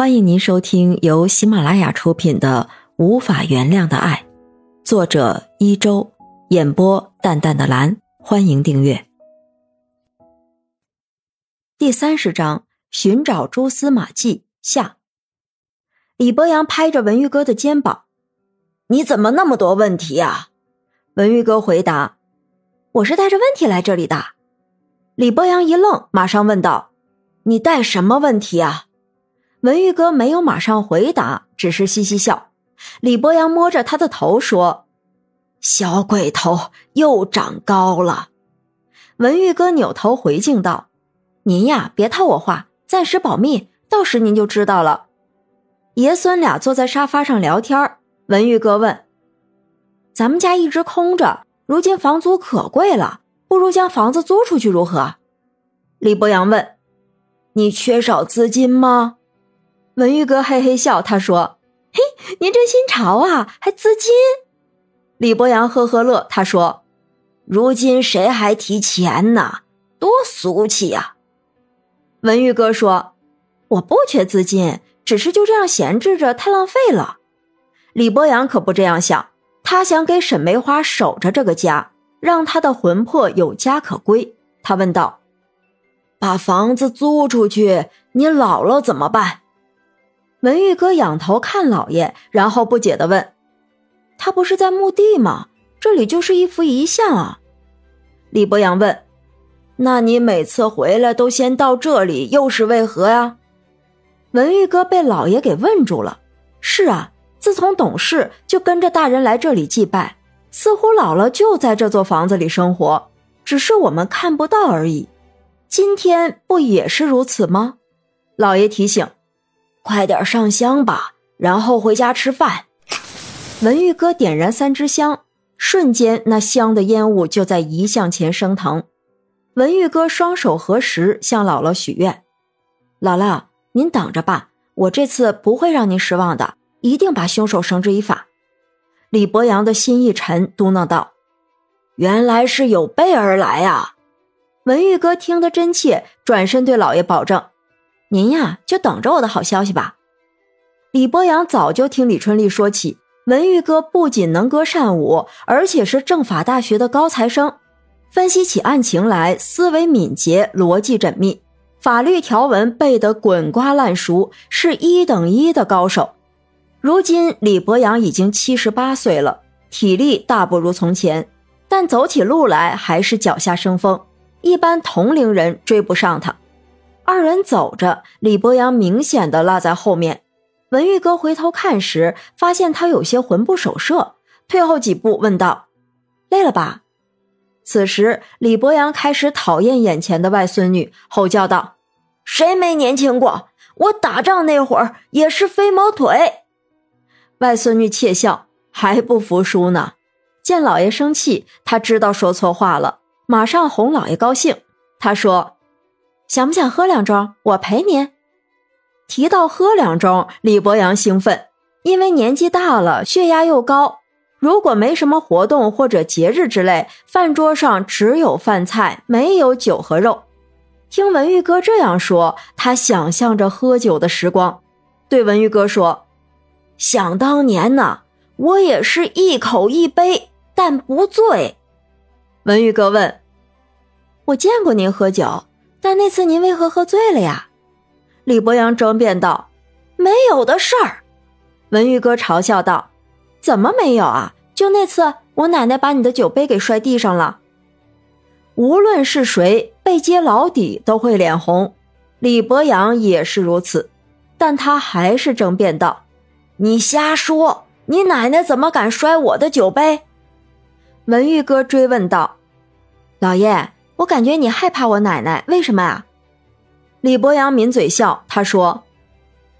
欢迎您收听由喜马拉雅出品的《无法原谅的爱》，作者一周，演播淡淡的蓝。欢迎订阅。第三十章：寻找蛛丝马迹下。李博阳拍着文玉哥的肩膀：“你怎么那么多问题呀？”文玉哥回答：“我是带着问题来这里的。”李博阳一愣，马上问道：“你带什么问题啊？”文玉哥没有马上回答，只是嘻嘻笑。李博阳摸着他的头说：“小鬼头又长高了。”文玉哥扭头回敬道：“您呀，别套我话，暂时保密，到时您就知道了。”爷孙俩坐在沙发上聊天文玉哥问：“咱们家一直空着，如今房租可贵了，不如将房子租出去如何？”李博阳问：“你缺少资金吗？”文玉哥嘿嘿笑，他说：“嘿，您真新潮啊，还资金？”李博阳呵呵乐，他说：“如今谁还提钱呢？多俗气呀！”文玉哥说：“我不缺资金，只是就这样闲置着太浪费了。”李博阳可不这样想，他想给沈梅花守着这个家，让他的魂魄有家可归。他问道：“把房子租出去，你老了怎么办？”文玉哥仰头看老爷，然后不解的问：“他不是在墓地吗？这里就是一幅遗像啊。”李博阳问：“那你每次回来都先到这里，又是为何呀？”文玉哥被老爷给问住了。是啊，自从懂事就跟着大人来这里祭拜，似乎老了就在这座房子里生活，只是我们看不到而已。今天不也是如此吗？老爷提醒。快点上香吧，然后回家吃饭。文玉哥点燃三支香，瞬间那香的烟雾就在遗像前升腾。文玉哥双手合十，向姥姥许愿：“姥姥，您等着吧，我这次不会让您失望的，一定把凶手绳之以法。”李博阳的心一沉，嘟囔道：“原来是有备而来啊！”文玉哥听得真切，转身对老爷保证。您呀，就等着我的好消息吧。李博阳早就听李春丽说起，文玉哥不仅能歌善舞，而且是政法大学的高材生，分析起案情来思维敏捷，逻辑缜密，法律条文背得滚瓜烂熟，是一等一的高手。如今李博阳已经七十八岁了，体力大不如从前，但走起路来还是脚下生风，一般同龄人追不上他。二人走着，李博阳明显的落在后面。文玉哥回头看时，发现他有些魂不守舍，退后几步问道：“累了吧？”此时，李博阳开始讨厌眼前的外孙女，吼叫道：“谁没年轻过？我打仗那会儿也是飞毛腿。”外孙女窃笑，还不服输呢。见老爷生气，他知道说错话了，马上哄老爷高兴。他说。想不想喝两盅？我陪您。提到喝两盅，李博阳兴奋，因为年纪大了，血压又高。如果没什么活动或者节日之类，饭桌上只有饭菜，没有酒和肉。听文玉哥这样说，他想象着喝酒的时光，对文玉哥说：“想当年呢，我也是一口一杯，但不醉。”文玉哥问：“我见过您喝酒。”但那次您为何喝醉了呀？李博阳争辩道：“没有的事儿。”文玉哥嘲笑道：“怎么没有啊？就那次，我奶奶把你的酒杯给摔地上了。”无论是谁被揭老底都会脸红，李博阳也是如此，但他还是争辩道：“你瞎说！你奶奶怎么敢摔我的酒杯？”文玉哥追问道：“老爷。”我感觉你害怕我奶奶，为什么啊？李博阳抿嘴笑，他说：“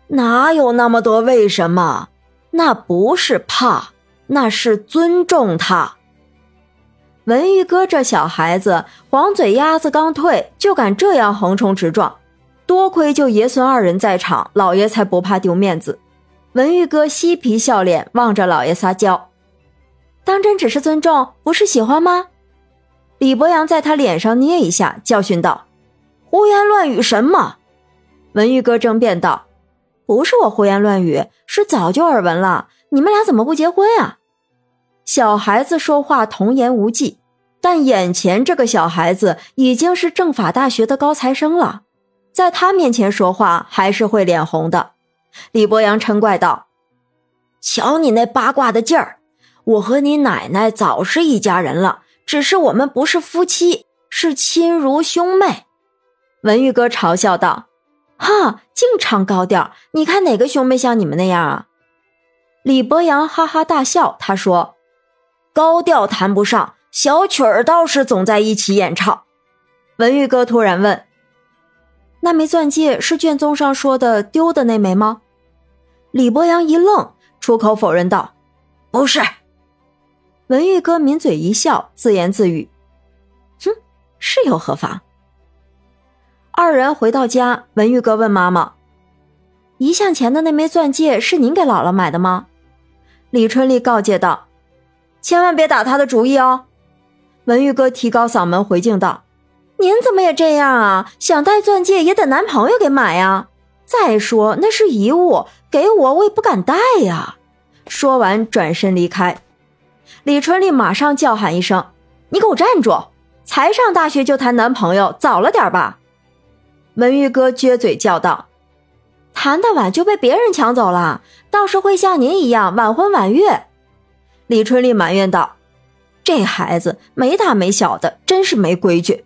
哪有那么多为什么？那不是怕，那是尊重她。”文玉哥这小孩子，黄嘴鸭子刚退就敢这样横冲直撞，多亏就爷孙二人在场，老爷才不怕丢面子。文玉哥嬉皮笑脸望着老爷撒娇：“当真只是尊重，不是喜欢吗？”李博阳在他脸上捏一下，教训道：“胡言乱语什么？”文玉哥争辩道：“不是我胡言乱语，是早就耳闻了。你们俩怎么不结婚啊？小孩子说话童言无忌，但眼前这个小孩子已经是政法大学的高材生了，在他面前说话还是会脸红的。李博阳嗔怪道：“瞧你那八卦的劲儿！我和你奶奶早是一家人了，只是我们不是夫妻，是亲如兄妹。”文玉哥嘲笑道：“哈，净唱高调！你看哪个兄妹像你们那样啊？”李博阳哈哈大笑，他说：“高调谈不上，小曲儿倒是总在一起演唱。”文玉哥突然问：“那枚钻戒是卷宗上说的丢的那枚吗？”李博阳一愣，出口否认道：“不是。”文玉哥抿嘴一笑，自言自语：“哼，是又何妨？”二人回到家，文玉哥问妈妈：“遗像前的那枚钻戒是您给姥姥买的吗？”李春丽告诫道：“千万别打他的主意哦。”文玉哥提高嗓门回敬道：“您怎么也这样啊？想戴钻戒也得男朋友给买呀。再说那是遗物，给我我也不敢戴呀。”说完转身离开。李春丽马上叫喊一声：“你给我站住！才上大学就谈男朋友，早了点吧？”文玉哥撅嘴叫道：“谈的晚就被别人抢走了，倒是会像您一样晚婚晚育。”李春丽埋怨道：“这孩子没大没小的，真是没规矩。”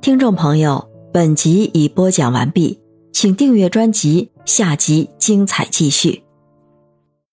听众朋友，本集已播讲完毕，请订阅专辑，下集精彩继续。